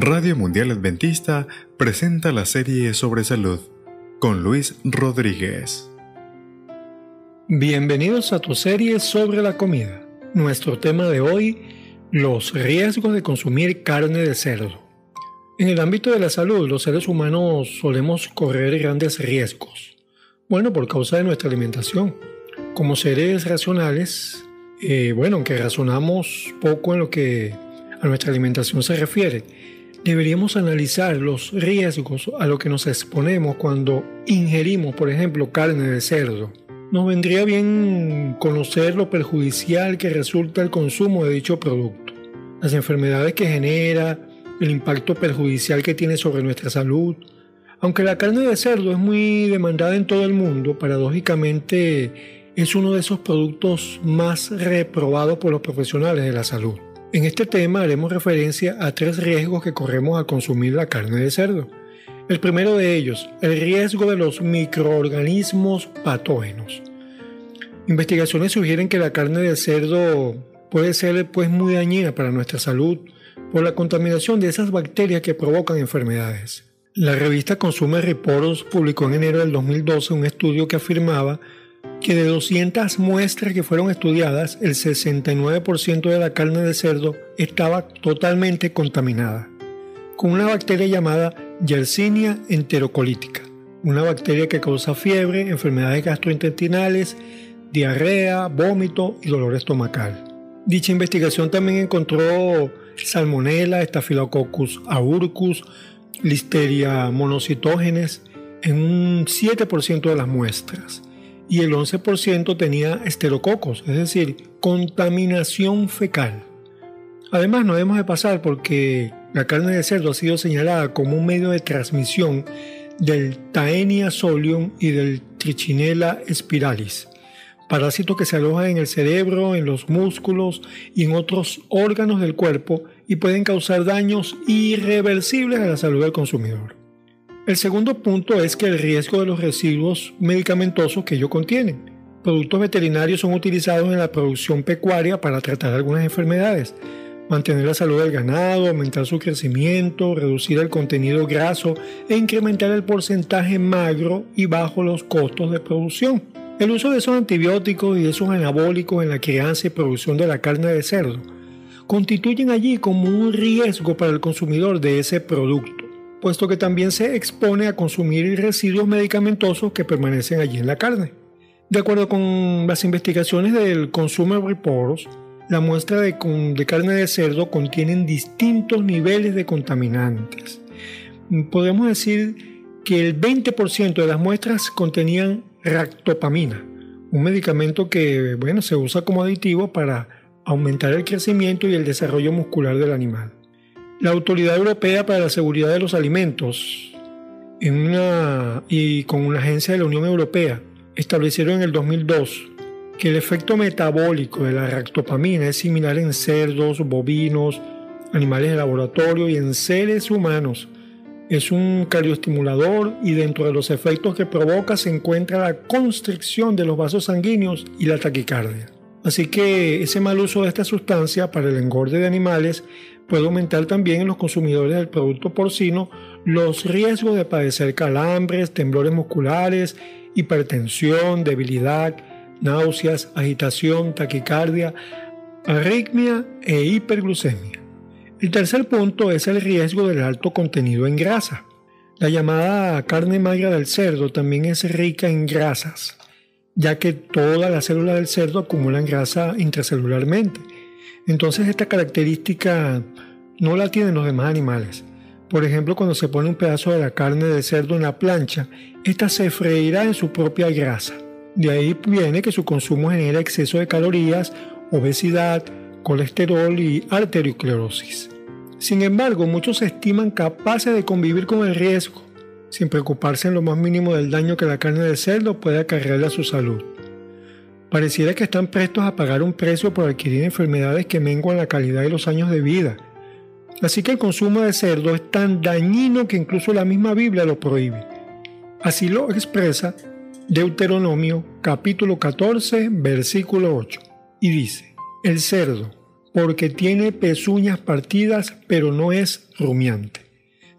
Radio Mundial Adventista presenta la serie sobre salud con Luis Rodríguez. Bienvenidos a tu serie sobre la comida. Nuestro tema de hoy, los riesgos de consumir carne de cerdo. En el ámbito de la salud, los seres humanos solemos correr grandes riesgos. Bueno, por causa de nuestra alimentación. Como seres racionales, eh, bueno, aunque razonamos poco en lo que a nuestra alimentación se refiere, deberíamos analizar los riesgos a lo que nos exponemos cuando ingerimos, por ejemplo, carne de cerdo. Nos vendría bien conocer lo perjudicial que resulta el consumo de dicho producto, las enfermedades que genera, el impacto perjudicial que tiene sobre nuestra salud. Aunque la carne de cerdo es muy demandada en todo el mundo, paradójicamente es uno de esos productos más reprobados por los profesionales de la salud. En este tema haremos referencia a tres riesgos que corremos al consumir la carne de cerdo. El primero de ellos, el riesgo de los microorganismos patógenos. Investigaciones sugieren que la carne de cerdo puede ser pues muy dañina para nuestra salud por la contaminación de esas bacterias que provocan enfermedades. La revista Consumer Reports publicó en enero del 2012 un estudio que afirmaba que de 200 muestras que fueron estudiadas, el 69% de la carne de cerdo estaba totalmente contaminada, con una bacteria llamada Yersinia enterocolítica, una bacteria que causa fiebre, enfermedades gastrointestinales, diarrea, vómito y dolor estomacal. Dicha investigación también encontró salmonella, Staphylococcus aureus, listeria monocitógenes en un 7% de las muestras y el 11% tenía esterococos, es decir, contaminación fecal. Además, no debemos de pasar porque la carne de cerdo ha sido señalada como un medio de transmisión del Taenia solium y del Trichinella spiralis, parásitos que se alojan en el cerebro, en los músculos y en otros órganos del cuerpo y pueden causar daños irreversibles a la salud del consumidor. El segundo punto es que el riesgo de los residuos medicamentosos que ellos contienen. Productos veterinarios son utilizados en la producción pecuaria para tratar algunas enfermedades, mantener la salud del ganado, aumentar su crecimiento, reducir el contenido graso e incrementar el porcentaje magro y bajo los costos de producción. El uso de esos antibióticos y esos anabólicos en la crianza y producción de la carne de cerdo constituyen allí como un riesgo para el consumidor de ese producto puesto que también se expone a consumir residuos medicamentosos que permanecen allí en la carne. De acuerdo con las investigaciones del Consumer Reports, la muestra de, carne de cerdo contienen distintos niveles de contaminantes. Podemos decir que el 20% de las muestras contenían ractopamina, un medicamento que bueno, se usa como aditivo para aumentar el crecimiento y el desarrollo muscular del animal. La Autoridad Europea para la Seguridad de los Alimentos y con una agencia de la Unión Europea establecieron en el 2002 que el efecto metabólico de la ractopamina es similar en cerdos, bovinos, animales de laboratorio y en seres humanos. Es un cardioestimulador y dentro de los efectos que provoca se encuentra la constricción de los vasos sanguíneos y la taquicardia. Así que ese mal uso de esta sustancia para el engorde de animales puede aumentar también en los consumidores del producto porcino los riesgos de padecer calambres, temblores musculares, hipertensión, debilidad, náuseas, agitación, taquicardia, arritmia e hiperglucemia. El tercer punto es el riesgo del alto contenido en grasa. La llamada carne magra del cerdo también es rica en grasas, ya que todas las células del cerdo acumulan grasa intracelularmente entonces esta característica no la tienen los demás animales. Por ejemplo, cuando se pone un pedazo de la carne de cerdo en la plancha, esta se freirá en su propia grasa. De ahí viene que su consumo genera exceso de calorías, obesidad, colesterol y arteriosclerosis. Sin embargo, muchos se estiman capaces de convivir con el riesgo, sin preocuparse en lo más mínimo del daño que la carne de cerdo puede acarrearle a su salud. Pareciera que están prestos a pagar un precio por adquirir enfermedades que menguan la calidad de los años de vida. Así que el consumo de cerdo es tan dañino que incluso la misma Biblia lo prohíbe. Así lo expresa Deuteronomio capítulo 14 versículo 8 y dice, el cerdo, porque tiene pezuñas partidas pero no es rumiante.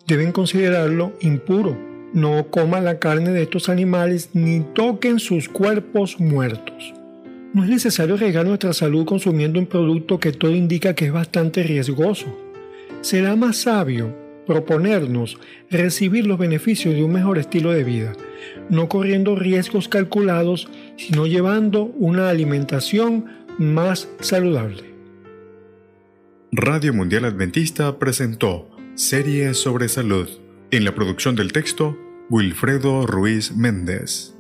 Deben considerarlo impuro. No coman la carne de estos animales ni toquen sus cuerpos muertos. No es necesario arriesgar nuestra salud consumiendo un producto que todo indica que es bastante riesgoso. Será más sabio proponernos recibir los beneficios de un mejor estilo de vida, no corriendo riesgos calculados, sino llevando una alimentación más saludable. Radio Mundial Adventista presentó Series sobre Salud. En la producción del texto, Wilfredo Ruiz Méndez.